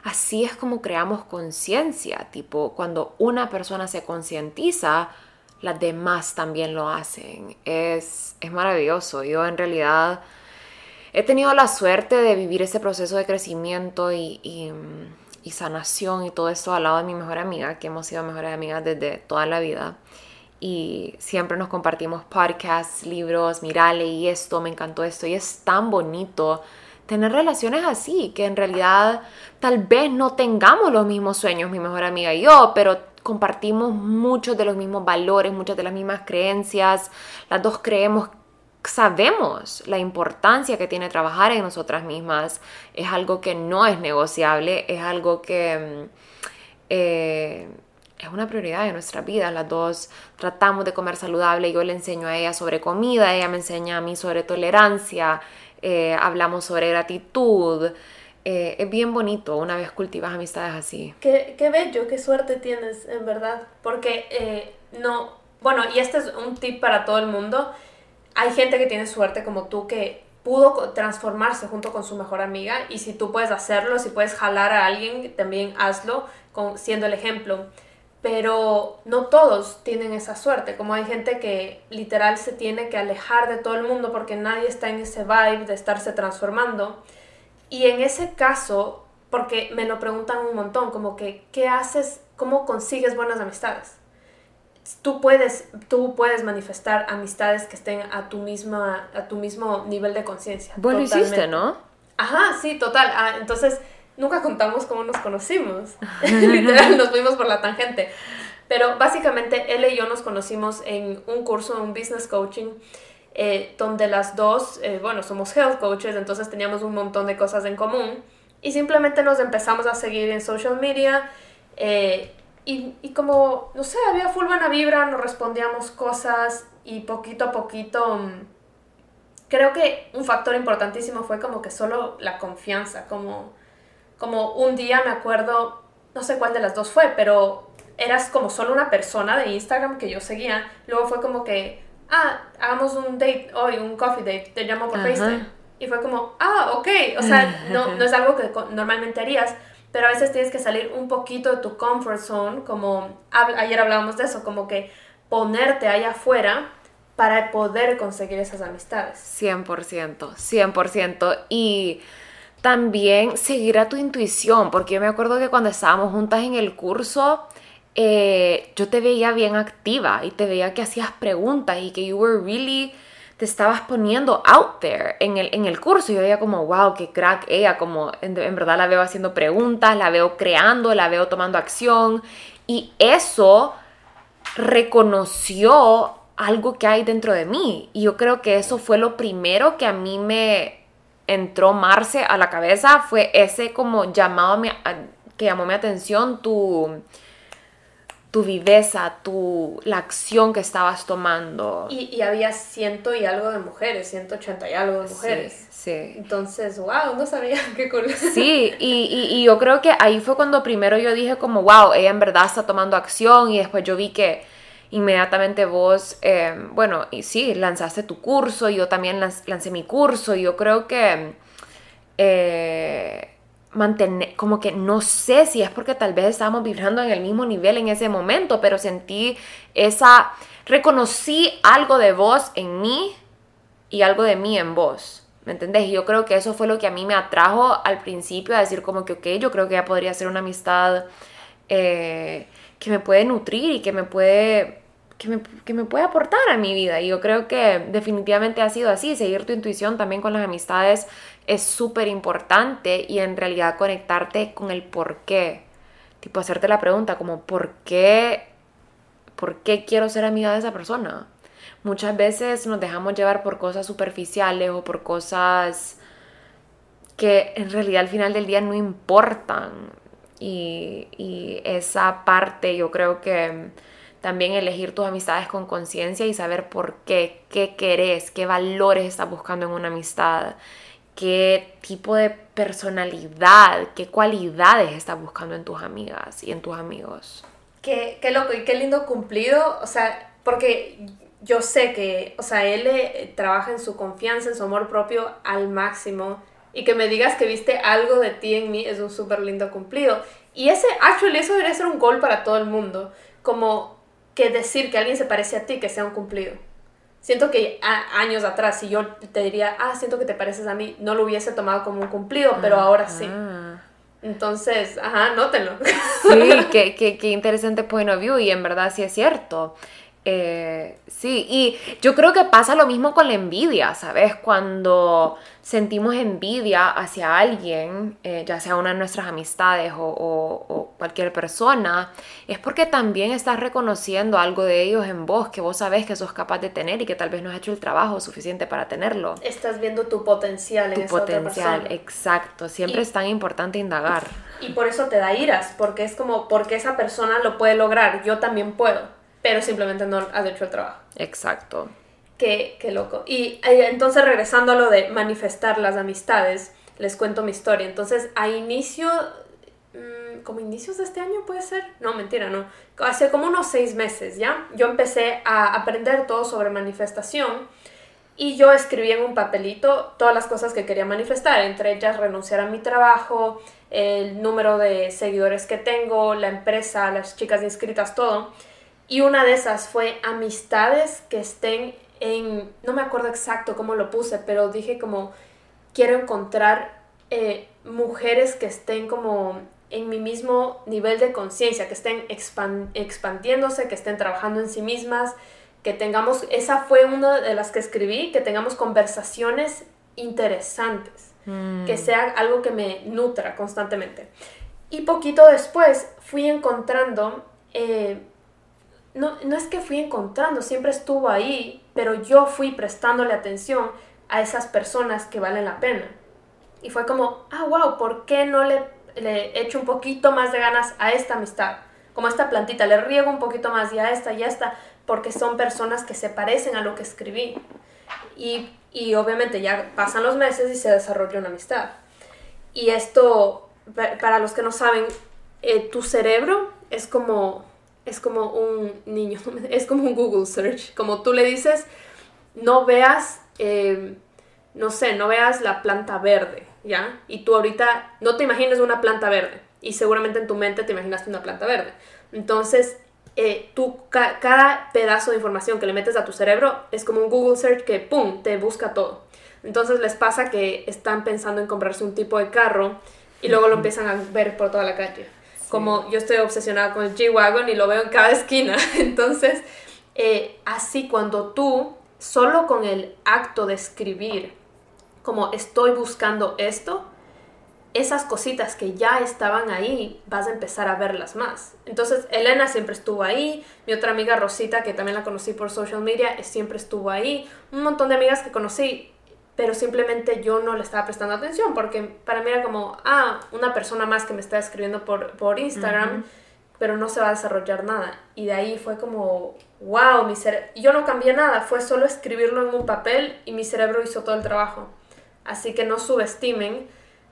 así es como creamos conciencia, tipo cuando una persona se concientiza, las demás también lo hacen. Es, es maravilloso. Yo en realidad he tenido la suerte de vivir ese proceso de crecimiento y, y, sanación y todo esto al lado de mi mejor amiga, que hemos sido mejores amigas desde toda la vida. Y siempre nos compartimos podcasts, libros, mira, leí esto, me encantó esto. Y es tan bonito tener relaciones así, que en realidad tal vez no tengamos los mismos sueños, mi mejor amiga y yo, pero compartimos muchos de los mismos valores, muchas de las mismas creencias. Las dos creemos sabemos la importancia que tiene trabajar en nosotras mismas. Es algo que no es negociable, es algo que mm, eh, es una prioridad de nuestra vida. Las dos tratamos de comer saludable. Yo le enseño a ella sobre comida, ella me enseña a mí sobre tolerancia, eh, hablamos sobre gratitud. Eh, es bien bonito una vez cultivas amistades así. Qué, qué bello, qué suerte tienes, en verdad. Porque no, bueno, y este es un tip para todo el mundo hay gente que tiene suerte como tú que pudo transformarse junto con su mejor amiga y si tú puedes hacerlo, si puedes jalar a alguien, también hazlo con, siendo el ejemplo. Pero no todos tienen esa suerte, como hay gente que literal se tiene que alejar de todo el mundo porque nadie está en ese vibe de estarse transformando. Y en ese caso, porque me lo preguntan un montón, como que, ¿qué haces? ¿Cómo consigues buenas amistades? tú puedes, tú puedes manifestar amistades que estén a tu, misma, a tu mismo nivel de conciencia. Vos lo hiciste, ¿no? Ajá, sí, total. Ah, entonces, nunca contamos cómo nos conocimos. Literal, nos fuimos por la tangente. Pero básicamente, él y yo nos conocimos en un curso, un business coaching, eh, donde las dos, eh, bueno, somos health coaches, entonces teníamos un montón de cosas en común. Y simplemente nos empezamos a seguir en social media. Eh, y, y, como, no sé, había full buena vibra, nos respondíamos cosas y poquito a poquito, mm, creo que un factor importantísimo fue como que solo la confianza, como, como un día me acuerdo, no sé cuál de las dos fue, pero eras como solo una persona de Instagram que yo seguía, luego fue como que, ah, hagamos un date hoy, un coffee date, te llamo por FaceTime. Y fue como, ah, ok, o sea, no, no es algo que normalmente harías, pero a veces tienes que salir un poquito de tu comfort zone, como ayer hablábamos de eso, como que ponerte allá afuera para poder conseguir esas amistades. 100%, 100%. Y también seguir a tu intuición, porque yo me acuerdo que cuando estábamos juntas en el curso, eh, yo te veía bien activa y te veía que hacías preguntas y que you were really te estabas poniendo out there en el, en el curso. Yo veía como, wow, qué crack ella, como en, verdad la veo haciendo preguntas, la veo creando, la veo tomando acción. Y eso reconoció algo que hay dentro de mí. Y yo creo que eso fue lo primero que a mí me entró Marce a la cabeza, fue ese como llamado que llamó mi atención, tu tu viveza, tu, la acción que estabas tomando. Y, había ciento y algo de mujeres, 180 y algo de mujeres. Sí. Entonces, wow, no sabía qué cool. Sí, y, y, yo creo que ahí fue cuando primero yo dije como, wow, ella en verdad está tomando acción y después yo vi que inmediatamente vos, eh, bueno, y sí, lanzaste tu curso, yo también lancé mi curso yo creo que... Eh, mantener, como que no sé si es porque tal vez estábamos vibrando en el mismo nivel en ese momento, pero sentí esa, reconocí algo de vos en mí y algo de mí en vos. ¿Me entendés? Y yo creo que eso fue lo que a mí me atrajo al principio a decir como que, ok, yo creo que ya podría ser una amistad eh, que me puede nutrir y que me puede, que me, que me puede aportar a mi vida. Y yo creo que definitivamente ha sido así, seguir tu intuición también con las amistades es súper importante y en realidad conectarte con el por qué. Tipo, hacerte la pregunta como, ¿por qué, ¿por qué quiero ser amiga de esa persona? Muchas veces nos dejamos llevar por cosas superficiales o por cosas que en realidad al final del día no importan. Y, esa parte yo creo que también elegir tus amistades con conciencia y saber por qué, qué querés, qué valores estás buscando en una amistad qué tipo de personalidad, qué cualidades estás buscando en tus amigas y en tus amigos. Qué, qué loco y qué lindo cumplido, o sea, porque yo sé que, o sea, él eh, trabaja en su confianza, en su amor propio al máximo. Y que me digas que viste algo de ti en mí es un súper lindo cumplido. Y ese, actually, eso debería ser un gol para todo el mundo. Como que decir que alguien se parece a ti, que sea un cumplido. Siento que años atrás, si yo te diría, ah, siento que te pareces a mí, no lo hubiese tomado como un cumplido, pero ahora sí. Entonces, ajá, nótenlo. Sí, qué, qué, qué interesante point of view y en verdad sí es cierto. Eh, sí, y yo creo que pasa lo mismo con la envidia, ¿sabes? Cuando sentimos envidia hacia alguien, eh, ya sea una de nuestras amistades o, cualquier persona, es porque también estás reconociendo algo de ellos en vos que vos sabes que sos capaz de tener y que tal vez no has hecho el trabajo suficiente para tenerlo. Estás viendo tu potencial en tu potencial, exacto. Siempre es tan importante indagar. Y por eso te da iras, porque es como, porque esa persona lo puede lograr, yo también puedo pero simplemente no has hecho el trabajo. Exacto. Qué, qué loco. Y entonces regresando a lo de manifestar las amistades, les cuento mi historia. Entonces, a inicio, mm, como inicios de este año puede ser, no, mentira, no, hace como unos seis meses, ¿ya? Yo empecé a aprender todo sobre manifestación y yo escribí en un papelito todas las cosas que quería manifestar, entre ellas renunciar a mi trabajo, el número de seguidores que tengo, la empresa, las chicas inscritas, todo. Y una de esas fue amistades que estén en, no me acuerdo exacto cómo lo puse, pero dije como, quiero encontrar eh, mujeres que estén como en mi mismo nivel de conciencia, que estén expandiéndose, que estén trabajando en sí mismas, que tengamos, esa fue una de las que escribí, que tengamos conversaciones interesantes, mm. que sea algo que me nutra constantemente. Y poquito después fui encontrando eh, no, no es que fui encontrando, siempre estuvo ahí, pero yo fui prestándole atención a esas personas que valen la pena. Y fue como, ah, wow, ¿por qué no le, le echo un poquito más de ganas a esta amistad? Como a esta plantita, le riego un poquito más y a esta y a esta, porque son personas que se parecen a lo que escribí. Y, y obviamente ya pasan los meses y se desarrolla una amistad. Y esto, para los que no saben, eh, tu cerebro es como es como un niño, es como un Google search. Como tú le dices, no veas, eh, no sé, no veas la planta verde, ¿ya? Y tú ahorita no te imaginas una planta verde. Y seguramente en tu mente te imaginaste una planta verde. Entonces, eh, tú, cada pedazo de información que le metes a tu cerebro es como un Google search que, ¡pum!, te busca todo. Entonces les pasa que están pensando en comprarse un tipo de carro y luego lo empiezan a ver por toda la calle como yo estoy obsesionada con el G-Wagon y lo veo en cada esquina. Entonces, eh, así cuando tú, solo con el acto de escribir, como estoy buscando esto, esas cositas que ya estaban ahí, vas a empezar a verlas más. Entonces, Elena siempre estuvo ahí, mi otra amiga Rosita, que también la conocí por social media, siempre estuvo ahí, un montón de amigas que conocí pero simplemente yo no le estaba prestando atención porque para mí era como, ah, una persona más que me está escribiendo por, por Instagram, pero no se va a desarrollar nada. Y de ahí fue como, wow, mi yo no cambié nada, fue solo escribirlo en un papel y mi cerebro hizo todo el trabajo. Así que no subestimen.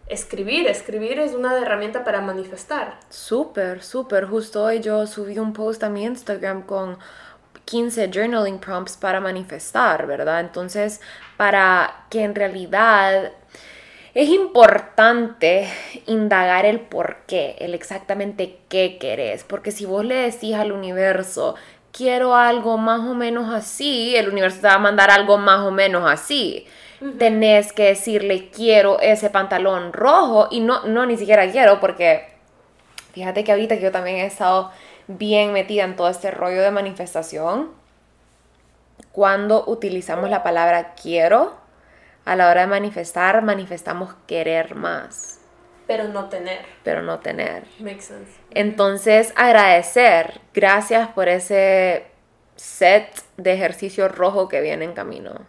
Escribir, escribir es una herramienta para manifestar. Súper, súper. Justo hoy yo subí un post a mi Instagram con 15 journaling prompts para manifestar, ¿verdad? Entonces, para que en realidad es importante indagar el por qué, el exactamente qué querés, porque si vos le decís al universo, quiero algo más o menos así, el universo te va a mandar algo más o menos así. Tenés que decirle quiero ese pantalón rojo y no, no ni siquiera quiero porque fíjate que ahorita que yo también he estado bien metida en todo este rollo de manifestación, cuando utilizamos la palabra quiero, a la hora de manifestar, manifestamos querer más. Pero no tener. Pero no tener. Makes sense. Entonces, agradecer. Gracias por ese set de ejercicio rojo que viene en camino.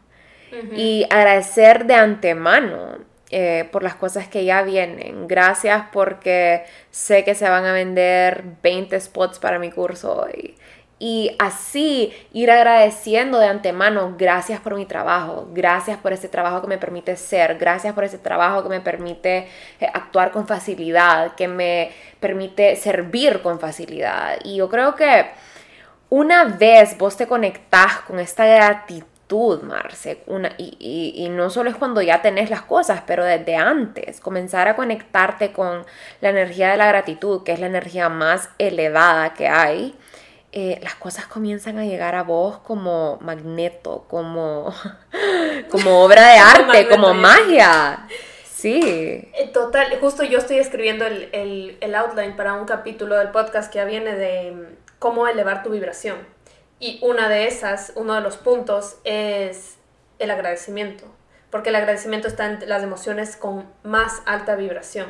Y agradecer de antemano eh, por las cosas que ya vienen. Gracias porque sé que se van a vender 20 spots para mi curso hoy. Y así ir agradeciendo de antemano, gracias por mi trabajo, gracias por ese trabajo que me permite ser, gracias por ese trabajo que me permite eh, actuar con facilidad, que me permite servir con facilidad. Y yo creo que una vez vos te conectás con esta gratitud, Marce, una, y, y, no solo es cuando ya tenés las cosas, pero desde antes, comenzar a conectarte con la energía de la gratitud, que es la energía más elevada que hay, eh, las cosas comienzan a llegar a vos como magneto, como, como obra de arte, como magia. Sí. Eh, total, justo yo estoy escribiendo el, el, el, outline para un capítulo del podcast que ya viene de mm, cómo elevar tu vibración. Y una de esas, uno de los puntos es el agradecimiento, porque el agradecimiento está en las emociones con más alta vibración.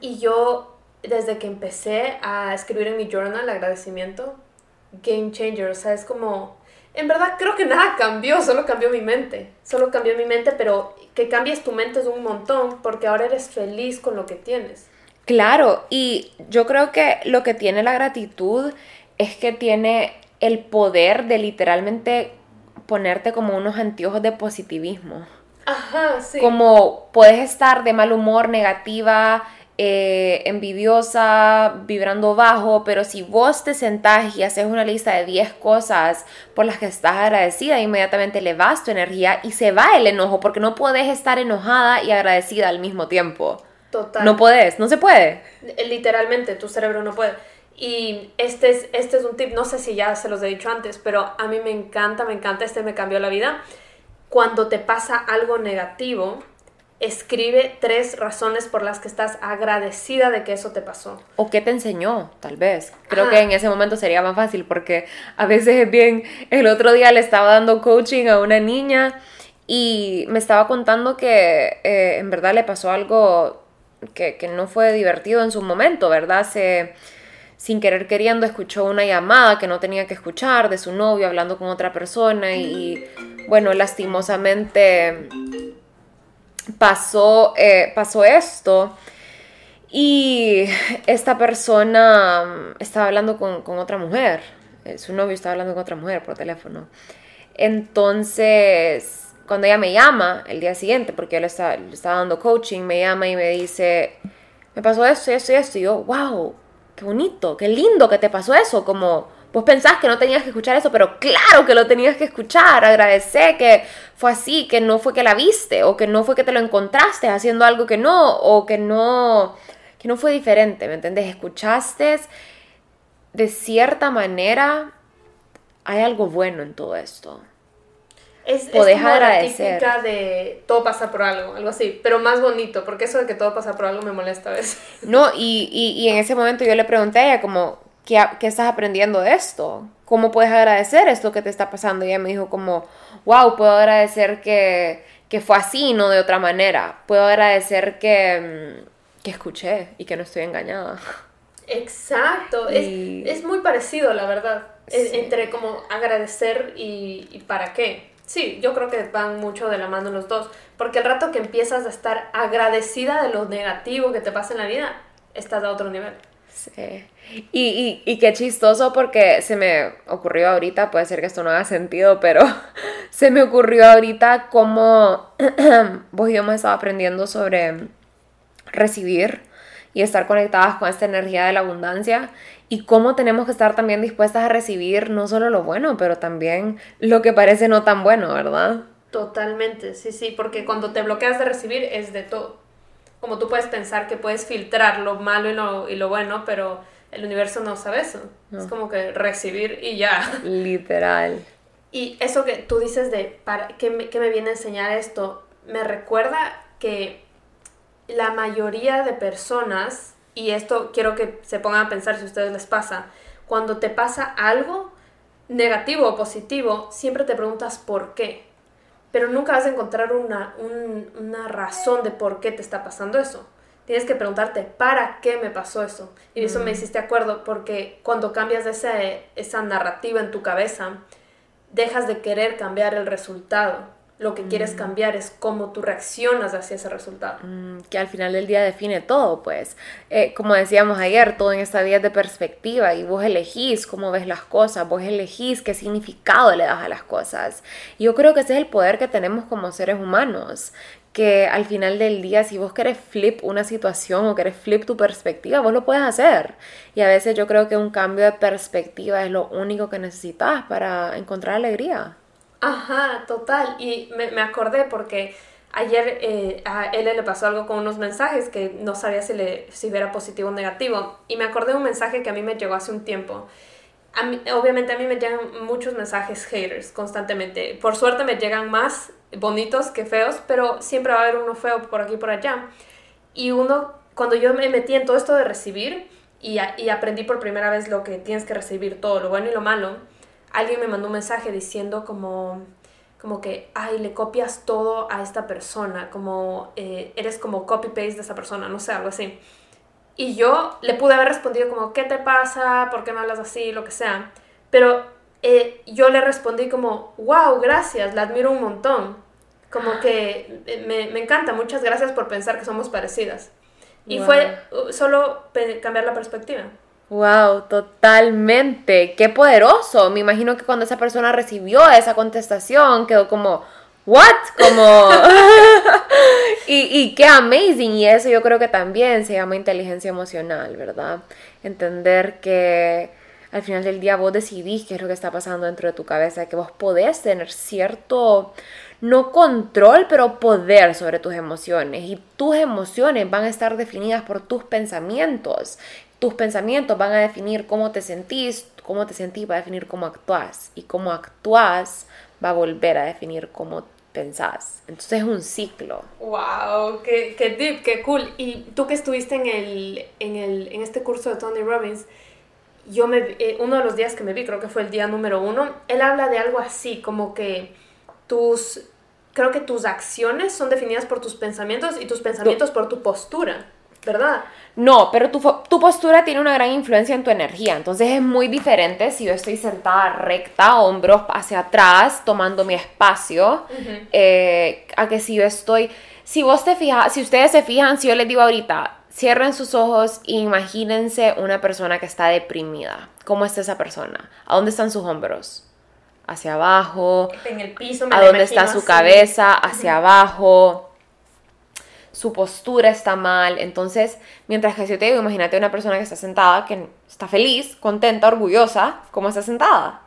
Y yo desde que empecé a escribir en mi journal agradecimiento, game changer, o sea, es como, en verdad creo que nada cambió, solo cambió mi mente, solo cambió mi mente, pero que cambies tu mente es un montón porque ahora eres feliz con lo que tienes. Claro, y yo creo que lo que tiene la gratitud es que tiene el poder de literalmente ponerte como unos anteojos de positivismo. Ajá, sí. Como puedes estar de mal humor, negativa, eh, envidiosa, vibrando bajo, pero si vos te sentás y haces una lista de 10 cosas por las que estás agradecida, inmediatamente elevas tu energía y se va el enojo, porque no puedes estar enojada y agradecida al mismo tiempo. Total. No puedes, no se puede. Literalmente, tu cerebro no puede. Y este es, este es un tip, no sé si ya se los he dicho antes, pero a mí me encanta, me encanta, este me cambió la vida. Cuando te pasa algo negativo, escribe tres razones por las que estás agradecida de que eso te pasó. O qué te enseñó, tal vez. Creo que en ese momento sería más fácil porque a veces es bien, el otro día le estaba dando coaching a una niña y me estaba contando que eh, en verdad le pasó algo que, no fue divertido en su momento, ¿verdad? Se, sin querer queriendo escuchó una llamada que no tenía que escuchar de su novio hablando con otra persona y bueno, lastimosamente pasó, eh, pasó esto y esta persona estaba hablando con, otra mujer, eh, su novio estaba hablando con otra mujer por teléfono. Entonces, cuando ella me llama el día siguiente, porque yo le estaba, dando coaching, me llama y me dice, me pasó esto y esto esto, y yo, wow, qué bonito, qué lindo que te pasó eso, como Vos pensás que no tenías que escuchar eso, pero claro que lo tenías que escuchar. Agradecer que fue así, que no fue que la viste, o que no fue que te lo encontraste haciendo algo que no, o que no, que no fue diferente, ¿me entendés? Escuchaste de cierta manera, hay algo bueno en todo esto. Es, Podés es como agradecer. la típica de todo pasa por algo, algo así, pero más bonito, porque eso de que todo pasa por algo me molesta a veces. No, y, y, y en ese momento yo le pregunté a ella como, ¿qué, estás aprendiendo de esto? ¿Cómo puedes agradecer esto que te está pasando? Y ella me dijo como, wow, puedo agradecer que, que fue así, no de otra manera. Puedo agradecer que, mm, que escuché y que no estoy engañada. Exacto, es, es, muy parecido, la verdad, entre como agradecer y, y, para qué. Sí, yo creo que van mucho de la mano los dos, porque el rato que empiezas a estar agradecida de lo negativo que te pasa en la vida, estás a otro nivel. Sí. Y, y, qué chistoso porque se me ocurrió ahorita, puede ser que esto no haga sentido, pero se me ocurrió ahorita cómo vos y yo hemos estado aprendiendo sobre recibir y estar conectadas con esta energía de la abundancia y cómo tenemos que estar también dispuestas a recibir no solo lo bueno, pero también lo que parece no tan bueno, ¿verdad? Totalmente, sí, sí, porque cuando te bloqueas de recibir es de todo. Como tú puedes pensar que puedes filtrar lo malo y lo, y lo bueno, pero el universo no sabe eso. Es como que recibir y ya. Literal. Y eso que tú dices de, para, ¿qué, me, me viene a enseñar esto? Me recuerda que la mayoría de personas, y esto quiero que se pongan a pensar si a ustedes les pasa, cuando te pasa algo negativo o positivo, siempre te preguntas por qué. Pero nunca vas a encontrar una, una razón de por qué te está pasando eso tienes que preguntarte, ¿para qué me pasó eso? Y eso me mm. hiciste acuerdo porque cuando cambias ese, esa narrativa en tu cabeza, dejas de querer cambiar el resultado. Lo que quieres cambiar es cómo tú reaccionas hacia ese resultado. Mm, que al final del día define todo, pues. Eh, como decíamos ayer, todo en esta vida es de perspectiva y vos elegís cómo ves las cosas, vos elegís qué significado le das a las cosas. Y yo creo que ese es el poder que tenemos como seres humanos, que al final del día, si vos querés flip una situación o querés flip tu perspectiva, vos lo puedes hacer. Y a veces yo creo que un cambio de perspectiva es lo único que necesitas para encontrar alegría. Ajá, total. Y me, me acordé porque ayer eh, a él le pasó algo con unos mensajes que no sabía si, le, si era positivo o negativo. Y me acordé de un mensaje que a mí me llegó hace un tiempo. Obviamente a mí me llegan muchos mensajes haters constantemente. Por suerte me llegan más bonitos que feos, pero siempre va a haber uno feo por aquí y por allá. Y uno, cuando yo me metí en todo esto de recibir y, y aprendí por primera vez lo que tienes que recibir, todo lo bueno y lo malo, alguien me mandó un mensaje diciendo como, como que, ay, le copias todo a esta persona, como eh, eres como copy-paste de esa persona, no sé, algo así. Y yo le pude haber respondido como, ¿qué te pasa? ¿Por qué me hablas así? Lo que sea. Pero eh, yo le respondí como, wow, gracias, la admiro un montón. Como que eh, me, me encanta, muchas gracias por pensar que somos parecidas. Y fue solo cambiar la perspectiva. Wow, totalmente. Qué poderoso. Me imagino que cuando esa persona recibió esa contestación quedó como, ¿what? Como, y, y qué amazing. Y eso yo creo que también se llama inteligencia emocional, ¿verdad? Entender que al final del día vos decidís qué es lo que está pasando dentro de tu cabeza, que vos podés tener cierto, no control, pero poder sobre tus emociones. Y tus emociones van a estar definidas por tus pensamientos tus pensamientos van a definir cómo te sentís, cómo te sentís va a definir cómo actúas y cómo actúas va a volver a definir cómo pensás. Entonces es un ciclo. ¡Wow! ¡Qué, qué deep, qué cool! Y tú que estuviste en, el, en, el, en este curso de Tony Robbins, yo me, eh, uno de los días que me vi, creo que fue el día número uno, él habla de algo así, como que tus, creo que tus acciones son definidas por tus pensamientos y tus pensamientos por tu postura. ¿Verdad? No, pero tu, tu, postura tiene una gran influencia en tu energía, entonces es muy diferente si yo estoy sentada recta, hombros hacia atrás, tomando mi espacio, eh, a que si yo estoy, si vos te fijas, si ustedes se fijan, si yo les digo ahorita, cierren sus ojos e imagínense una persona que está deprimida, ¿cómo está esa persona? ¿A dónde están sus hombros? Hacia abajo. En el piso. ¿A dónde está su cabeza? Hacia abajo su postura está mal. Entonces, mientras que si yo te digo, imagínate una persona que está sentada, que está feliz, contenta, orgullosa, ¿cómo está sentada?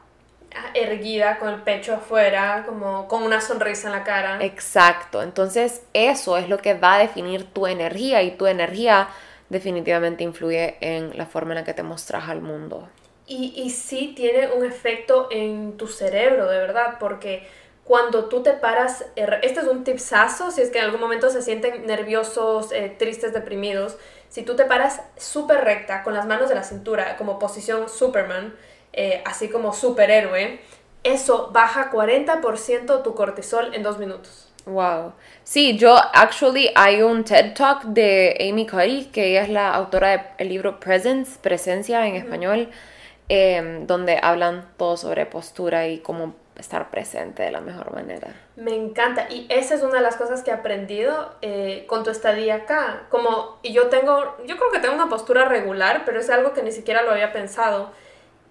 Ah, erguida, con el pecho afuera, como con una sonrisa en la cara. Exacto. Entonces, eso es lo que va a definir tu energía y tu energía definitivamente influye en la forma en la que te mostras al mundo. Y, y sí tiene un efecto en tu cerebro, de verdad, porque cuando tú te paras, er, este es un tipsazo, si es que en algún momento se sienten nerviosos, eh, tristes, deprimidos, si tú te paras súper recta, con las manos de la cintura, como posición Superman, eh, así como superhéroe, eso baja 40% tu cortisol en dos minutos. Wow. Sí, yo, actually, hay un TED Talk de Amy Cuddy, que ella es la autora del libro Presence, Presencia en español, em, donde hablan todo sobre postura y cómo estar presente de la mejor manera. Me encanta y esa es una de las cosas que he aprendido eh, con tu estadía acá. Como, y yo tengo, yo creo que tengo una postura regular, pero es algo que ni siquiera lo había pensado.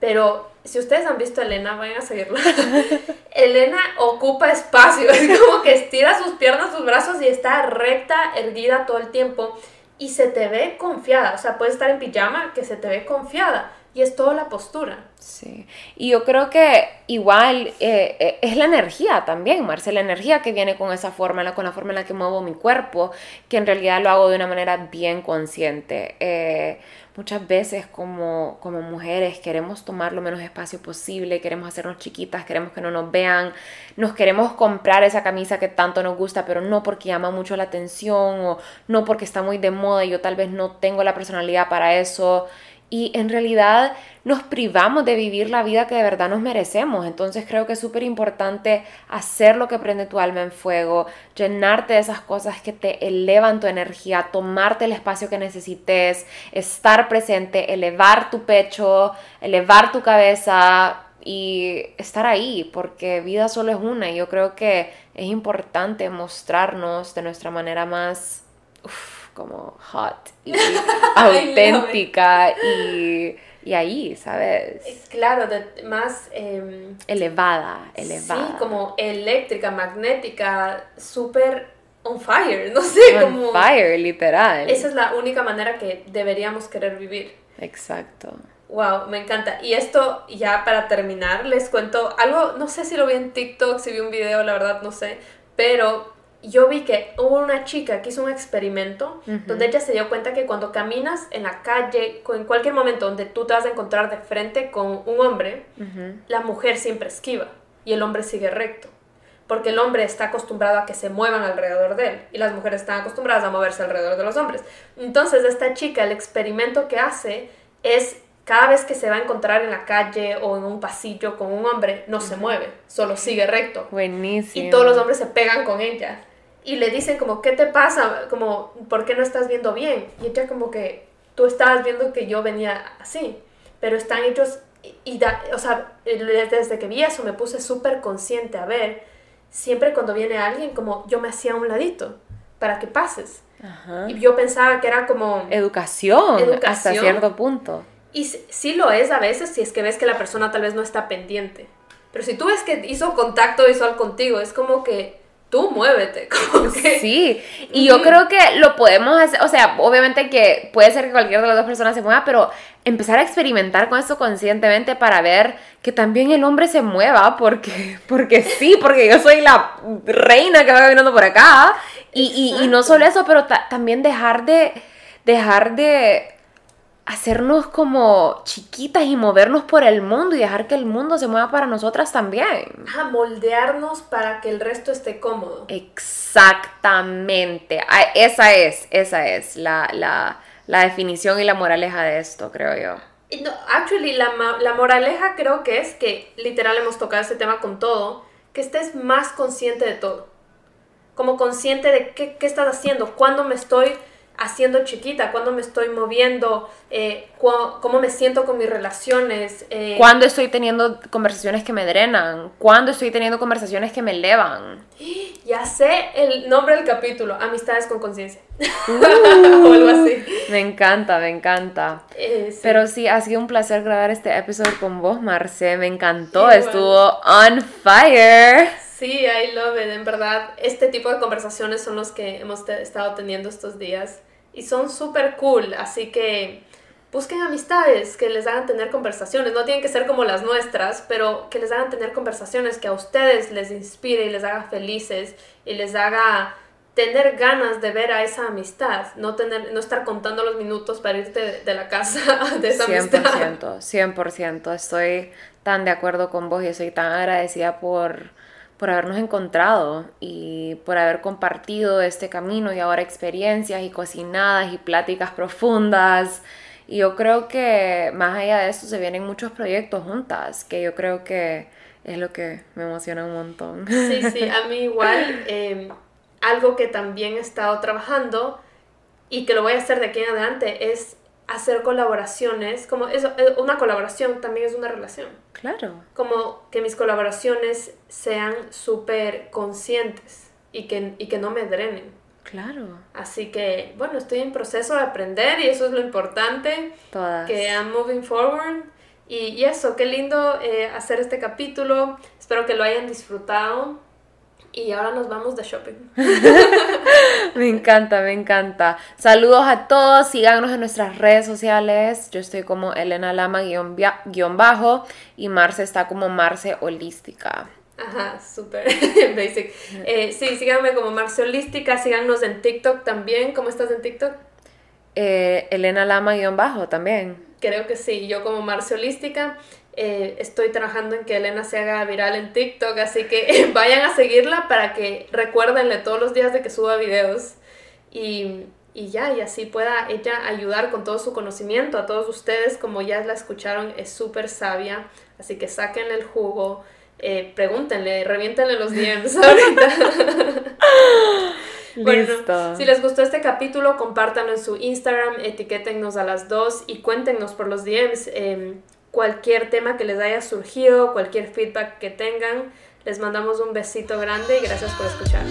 Pero si ustedes han visto a Elena, vayan a seguirla. Elena ocupa espacio, es como que estira sus piernas, sus brazos y está recta, erguida todo el tiempo. Y se te ve confiada, o sea, puedes estar en pijama que se te ve confiada y es toda la postura. Sí, y yo creo que igual eh, eh, es la energía también, Marce, la energía que viene con esa forma, con la forma en la que muevo mi cuerpo, que en realidad lo hago de una manera bien consciente. Eh, muchas veces como, como mujeres queremos tomar lo menos espacio posible, queremos hacernos chiquitas, queremos que no nos vean, nos queremos comprar esa camisa que tanto nos gusta, pero no porque llama mucho la atención o no porque está muy de moda y yo tal vez no tengo la personalidad para eso y en realidad nos privamos de vivir la vida que de verdad nos merecemos. Entonces creo que es súper importante hacer lo que prende tu alma en fuego, llenarte de esas cosas que te elevan tu energía, tomarte el espacio que necesites, estar presente, elevar tu pecho, elevar tu cabeza, y estar ahí, porque vida solo es una y yo creo que es importante mostrarnos de nuestra manera más como hot y auténtica y, y, ahí, ¿sabes? Claro, más... Em, elevada, elevada. Sí, como eléctrica, magnética, súper on fire, no sé, on fire, literal. Esa es la única manera que deberíamos querer vivir. Exacto. Wow, me encanta. Y esto, ya para terminar, les cuento algo, no sé si lo vi en TikTok, si vi un video, la verdad no sé, pero yo vi que hubo una chica que hizo un experimento donde ella se dio cuenta que cuando caminas en la calle, en cualquier momento donde tú te vas a encontrar de frente con un hombre, la mujer siempre esquiva y el hombre sigue recto. Porque el hombre está acostumbrado a que se muevan alrededor de él y las mujeres están acostumbradas a moverse alrededor de los hombres. Entonces, esta chica, el experimento que hace es cada vez que se va a encontrar en la calle o en un pasillo con un hombre, no se mueve, solo sigue recto. Buenísimo. Y todos los hombres se pegan con ella. Y le dicen como, ¿qué te pasa? Como, ¿por qué no estás viendo bien? Y ella como que, tú estabas viendo que yo venía así. Pero están ellos, y, o sea, desde que vi eso me puse súper consciente a ver, siempre cuando viene alguien, como yo me hacía a un ladito para que pases. Y yo pensaba que era como... Educación, educación. hasta cierto punto. Y sí lo es a veces si es que ves que la persona tal vez no está pendiente. Pero si tú ves que hizo contacto visual contigo, es como que tú muévete. Como que... Sí, y yo creo que lo podemos hacer, o sea, obviamente que puede ser que cualquiera de las dos personas se mueva, pero empezar a experimentar con esto conscientemente para ver que también el hombre se mueva, porque, porque sí, porque yo soy la reina que va caminando por acá. Y, y, no solo eso, pero también dejar de, dejar de hacernos como chiquitas y movernos por el mundo y dejar que el mundo se mueva para nosotras también. A moldearnos para que el resto esté cómodo. Exactamente. Ah, esa es, esa es la, la, la definición y la moraleja de esto, creo yo. No, actually, la, la moraleja creo que es que literal hemos tocado ese tema con todo, que estés más consciente de todo. Como consciente de qué, qué estás haciendo, cuándo me estoy haciendo chiquita, cuando me estoy moviendo, eh, cómo me siento con mis relaciones. Eh, cuando estoy teniendo conversaciones que me drenan, cuando estoy teniendo conversaciones que me elevan. Ya sé el nombre del capítulo, Amistades con Conciencia. Uh, o algo así. Me encanta, me encanta. Eh, Pero sí, ha sido un placer grabar este episodio con vos, Marce. Me encantó, estuvo on fire. Sí, I love it. En verdad, este tipo de conversaciones son los que hemos estado teniendo estos días y son súper cool. Así que busquen amistades que les hagan tener conversaciones. No tienen que ser como las nuestras, pero que les hagan tener conversaciones que a ustedes les inspire y les haga felices y les haga tener ganas de ver a esa amistad, no tener no estar contando los minutos para irte de, la casa de esa 100%, amistad. 100%, estoy tan de acuerdo con vos y estoy tan agradecida por por habernos encontrado y por haber compartido este camino y ahora experiencias y cocinadas y pláticas profundas. Y yo creo que más allá de eso se vienen muchos proyectos juntas, que yo creo que es lo que me emociona un montón. Sí, sí, a mí igual. Em, algo que también he estado trabajando y que lo voy a hacer de aquí en adelante es hacer colaboraciones, como eso, eh, una colaboración también es una relación. Claro. Como que mis colaboraciones sean súper conscientes y que, y que no me drenen. Claro. Así que, bueno, estoy en proceso de aprender y eso es lo importante. Todas. Que I'm moving forward. Y, y eso, qué lindo eh, hacer este capítulo. Espero que lo hayan disfrutado. Y ahora nos vamos de shopping. me encanta, me encanta. Saludos a todos, síganos en nuestras redes sociales. Yo estoy como Elena Lama guion bajo y Marce está como Marce Holística. Ajá, súper basic. Eh, sí, síganme como Marce Holística, síganos en TikTok también. ¿Cómo estás en TikTok? Eh, Elena Lama guion bajo también. Creo que sí, yo como Marce Holística. Eh, estoy trabajando en que Elena se haga viral en TikTok, así que vayan a seguirla para que recuérdenle todos los días de que suba videos y, y, ya, y así pueda ella ayudar con todo su conocimiento a todos ustedes, como ya la escucharon, es súper sabia, así que sáquenle el jugo, eh, pregúntenle, reviéntenle los DMs ahorita. Bueno, si les gustó este capítulo, compártanlo en su Instagram, etiquétennos a las dos y cuéntenos por los DMs. Eh, cualquier tema que les haya surgido, cualquier feedback que tengan. Les mandamos un besito grande y gracias por escuchar.